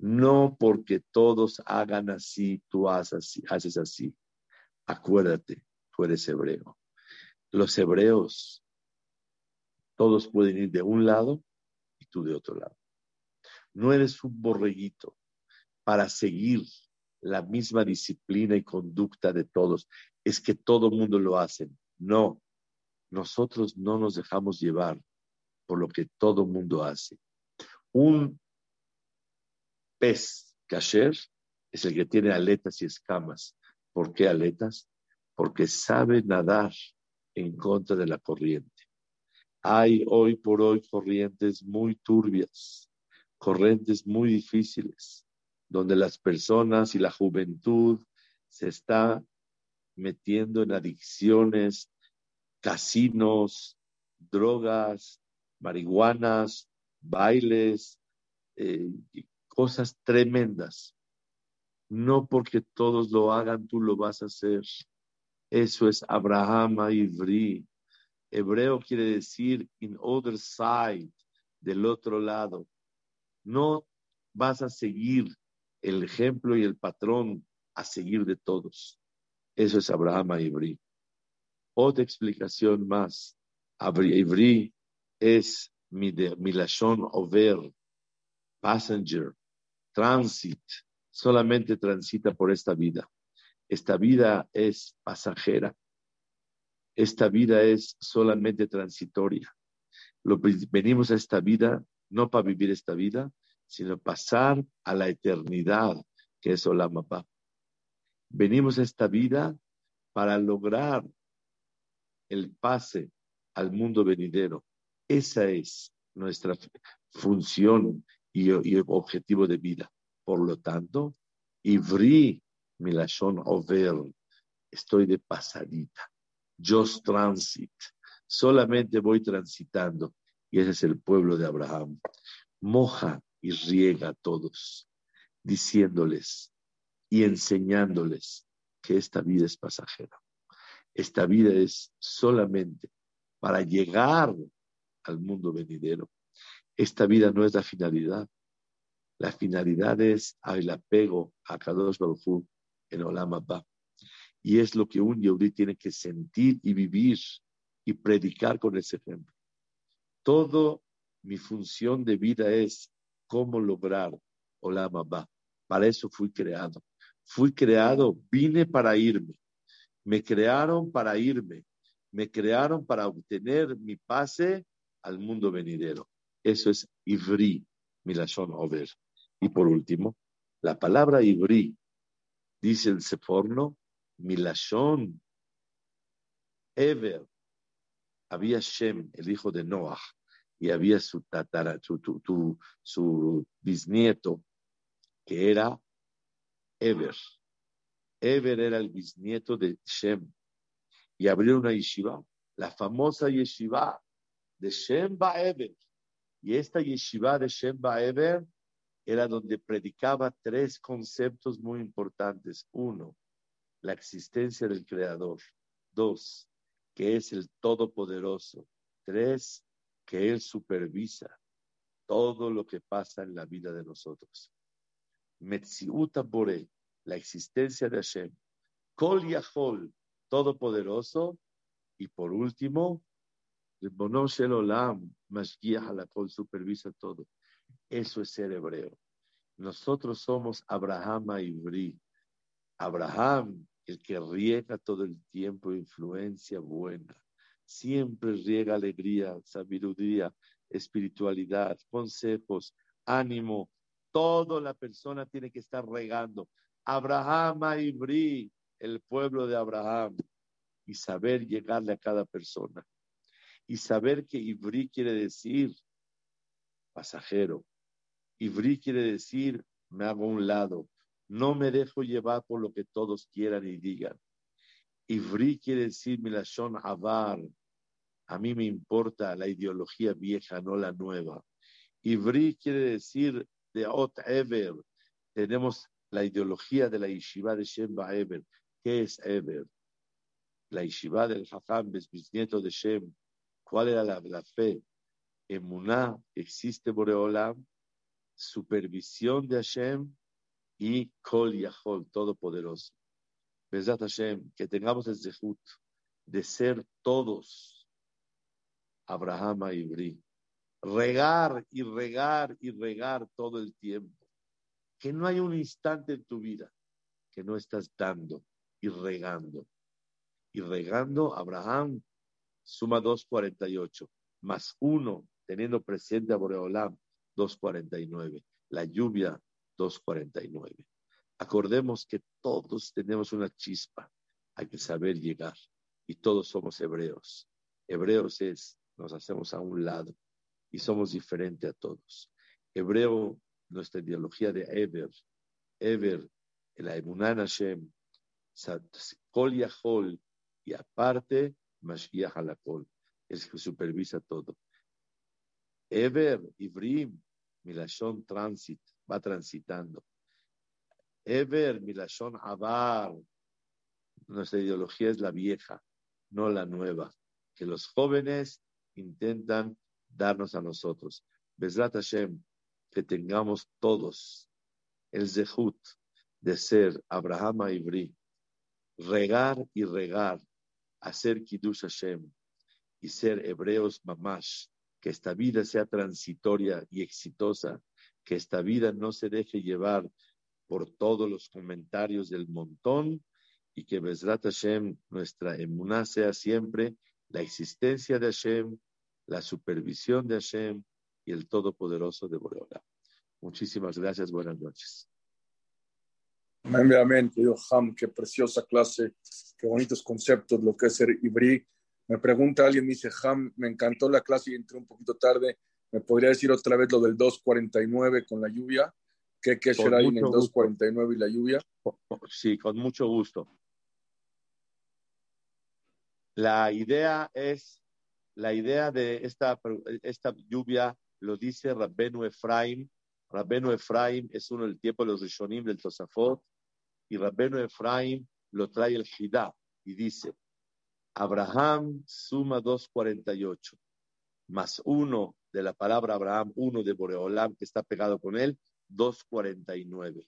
No porque todos hagan así, tú haces así. Acuérdate, tú eres hebreo. Los hebreos, todos pueden ir de un lado y tú de otro lado. No eres un borreguito para seguir la misma disciplina y conducta de todos. Es que todo mundo lo hace. No, nosotros no nos dejamos llevar por lo que todo mundo hace. Un pez kasher es el que tiene aletas y escamas. ¿Por qué aletas? Porque sabe nadar en contra de la corriente. Hay hoy por hoy corrientes muy turbias, corrientes muy difíciles donde las personas y la juventud se está metiendo en adicciones, casinos, drogas, marihuanas, bailes, eh, cosas tremendas. No porque todos lo hagan, tú lo vas a hacer. Eso es Abraham Ivri. Hebreo quiere decir in other side, del otro lado. No vas a seguir el ejemplo y el patrón a seguir de todos. Eso es Abraham Ibri. Otra explicación más. Ibri es milashon over, passenger, transit, solamente transita por esta vida. Esta vida es pasajera. Esta vida es solamente transitoria. Lo, venimos a esta vida no para vivir esta vida, sino pasar a la eternidad, que es Olamapa. Venimos a esta vida para lograr el pase al mundo venidero. Esa es nuestra función y, objetivo de vida. Por lo tanto, Ivri Milashon Over, estoy de pasadita. Just transit. Solamente voy transitando. Y ese es el pueblo de Abraham. Moja y riega a todos, diciéndoles y enseñándoles que esta vida es pasajera. Esta vida es solamente para llegar al mundo venidero. Esta vida no es la finalidad. La finalidad es el apego a Kadosh Baruj en Olam Abba. Y es lo que un Yehudi tiene que sentir y vivir y predicar con ese ejemplo. Todo mi función de vida es cómo lograr Olam Abba. Para eso fui creado. Fui creado, vine para irme. Me crearon para irme. Me crearon para obtener mi pase al mundo venidero. Eso es Ivri, Milashon Over. Y por último, la palabra Ivri, dice el Seforno, Milashon Ever. Había Shem, el hijo de Noah, y había su, tatara, su, bisnieto, que era Ever. Ever era el bisnieto de Shem. Y abrió una yeshiva, la famosa yeshiva de Shem Ever. Y esta yeshiva de Shem Ever era donde predicaba tres conceptos muy importantes. Uno, la existencia del Creador. Dos, que es el Todopoderoso. Tres, que Él supervisa todo lo que pasa en la vida de nosotros. Metziuta Bore, la existencia de Hashem. Kol Yahol, Todopoderoso. Y por último, Ribono Shel Olam, la Kol, supervisa todo. Eso es ser hebreo. Nosotros somos Abraham Ibri. Abraham, el que riega todo el tiempo influencia buena. Siempre riega alegría, sabiduría, espiritualidad, consejos, ánimo. Toda la persona tiene que estar regando. Abraham Ibri, el pueblo de Abraham. Y saber llegarle a cada persona. Y saber que Ibri quiere decir pasajero, Ibrí quiere decir, me hago un lado, no me dejo llevar por lo que todos quieran y digan. Ibrí quiere decir, milashon avar, a mí me importa la ideología vieja, no la nueva. Ibrí quiere decir, de Ot Ever, tenemos la ideología de la yeshiva de Shem Ever. ¿Qué es Ever? La yeshiva del Hakam, bisnieto de Shem. ¿Cuál era la, la fe? Emuná, existe Boreolam, supervisión de Hashem y Kol Yahol, Todopoderoso. Besat Hashem, que tengamos el zehut de ser todos Abraham y Ibri. Regar y regar y regar todo el tiempo. Que no hay un instante en tu vida que no estás dando y regando. Y regando, Abraham suma 2.48, más uno, teniendo presente a Boreolam, 2.49. La lluvia, 2.49. Acordemos que todos tenemos una chispa. Hay que saber llegar. Y todos somos hebreos. Hebreos es, nos hacemos a un lado y somos diferentes a todos. Hebreo, nuestra ideología de Eber, Eber, la Emunan Hashem, Kol Yahol, y aparte, Mashiach Halakol, es que supervisa todo. Eber, Ibrim, Milashon Transit, va transitando. Ever, Milashon Abar, nuestra ideología es la vieja, no la nueva, que los jóvenes intentan darnos a nosotros. Besrat Hashem, que tengamos todos el zehut de ser Abraham Ibri, regar y regar, hacer Kiddush Hashem y ser hebreos mamash, que esta vida sea transitoria y exitosa, que esta vida no se deje llevar por todos los comentarios del montón y que Bezrat Hashem, nuestra emuná, sea siempre la existencia de Hashem, la supervisión de Hashem y el Todopoderoso de Boreola. Muchísimas gracias, buenas noches. Amén, amén, querido Ham, qué preciosa clase, qué bonitos conceptos, lo que es ser ibrí. Me pregunta alguien, me dice, Ham, me encantó la clase y entré un poquito tarde. ¿Me podría decir otra vez lo del 2.49 con la lluvia? ¿Qué, qué será ahí en el 2.49 y la lluvia? Sí, con mucho gusto. La idea es, la idea de esta, esta lluvia lo dice Rabbenu Efraim. Rabbenu Efraim es uno del tiempo de los Rishonim del Tosafot. Y Rabbenu Efraim lo trae el Hidá y dice, Abraham suma 2.48, más uno de la palabra Abraham, uno de Boreolam que está pegado con él, 249.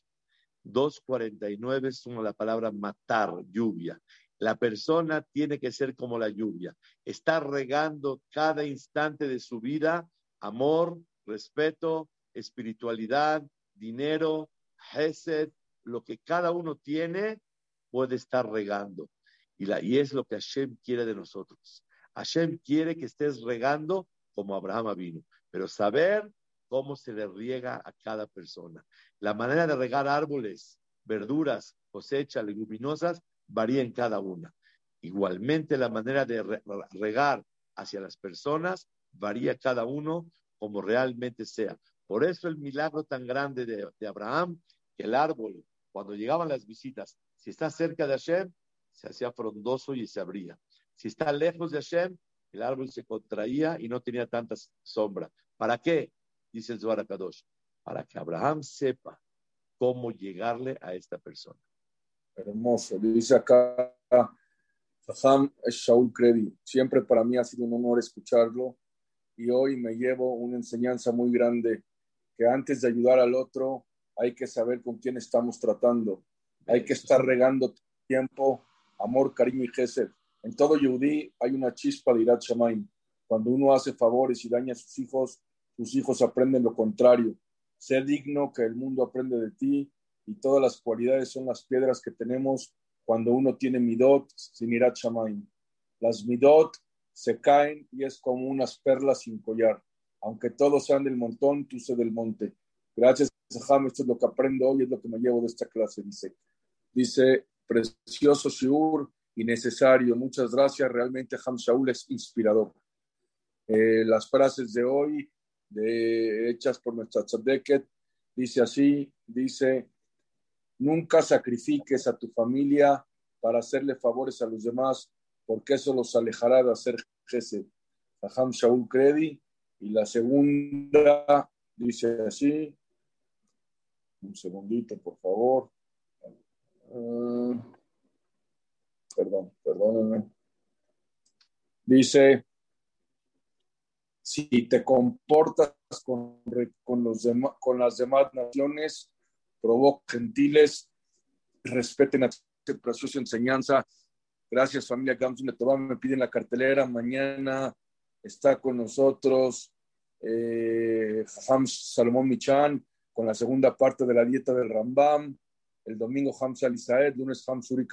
249 es una la palabra matar, lluvia. La persona tiene que ser como la lluvia. Está regando cada instante de su vida amor, respeto, espiritualidad, dinero, hesed, lo que cada uno tiene puede estar regando. Y, la, es lo que Hashem quiere de nosotros. Hashem quiere que estés regando como Abraham vino, pero saber cómo se le riega a cada persona. La manera de regar árboles, verduras, cosechas, leguminosas, varía en cada una. Igualmente la manera de regar hacia las personas varía cada uno como realmente sea. Por eso el milagro tan grande de, de Abraham, que el árbol, cuando llegaban las visitas, si está cerca de Hashem, se hacía frondoso y se abría. Si está lejos de Hashem, el árbol se contraía y no tenía tanta sombra. ¿Para qué? Dice el Zohar Kadosh. Para que Abraham sepa cómo llegarle a esta persona. Hermoso. Dice acá, Faham Shaul Kredi. Siempre para mí ha sido un honor escucharlo y hoy me llevo una enseñanza muy grande, que antes de ayudar al otro hay que saber con quién estamos tratando. Hay que estar regando tiempo, amor, cariño y gesed. En todo Yehudi hay una chispa de Irat Shamaim. Cuando uno hace favores y daña a sus hijos, sus hijos aprenden lo contrario. Sé digno que el mundo aprende de ti y todas las cualidades son las piedras que tenemos cuando uno tiene midot sin Irat Shamaim. Las midot se caen y es como unas perlas sin collar. Aunque todos sean del montón, tú sé del monte. Gracias, Ham, esto es lo que aprendo hoy, es lo que me llevo de esta clase, dice. Dice, precioso Shiur, y necesario. Muchas gracias. Realmente Ham Shaul es inspirador. Eh, las frases de hoy, de, hechas por nuestra Tzadeket, dice así, dice, nunca sacrifiques a tu familia para hacerle favores a los demás, porque eso los alejará de hacer Gesed. Ham Shaul Kredi. Y la segunda dice así, un segundito, por favor. Uh, perdón, perdónenme. Dice, si te comportas con, con, los las demás naciones, provoca gentiles, respeten a preciosa enseñanza. Gracias familia Gamsun me piden la cartelera, mañana está con nosotros eh, Salomón Michan con la segunda parte de la dieta del Rambam, el domingo Hamza Alisaed, lunes Ham Suri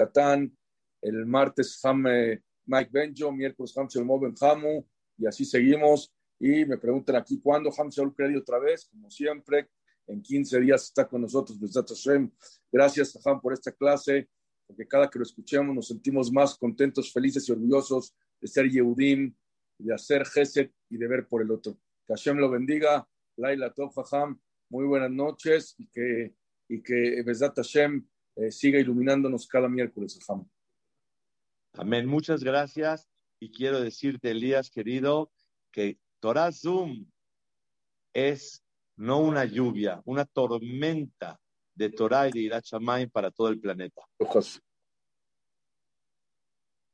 el martes Ham eh, Mike Benjo, miércoles Ham Shalom Ben Hamu, y así seguimos. Y me preguntan aquí, ¿cuándo Ham Shaul otra vez? Como siempre, en 15 días está con nosotros, Gracias, Ham, por esta clase, porque cada que lo escuchamos nos sentimos más contentos, felices y orgullosos de ser Yehudim, de hacer Geset y de ver por el otro. Que Hashem lo bendiga. Laila Tov, Ham, muy buenas noches y que, y que Besat Hashem eh, siga iluminándonos cada miércoles, Ham. Amén. Muchas gracias. Y quiero decirte, Elías, querido, que Torah Zoom es no una lluvia, una tormenta de Torah y de Irachamay para todo el planeta.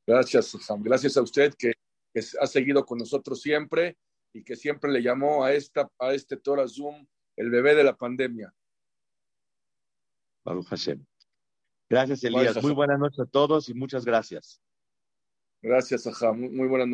Gracias, Sam. Gracias a usted que, ha seguido con nosotros siempre y que siempre le llamó a, esta, a este Torah Zoom el bebé de la pandemia. Baruch Hashem. Gracias, Elías. Muy buenas noches a todos y muchas gracias. Gracias, Ajá. Muy, muy buenas noches.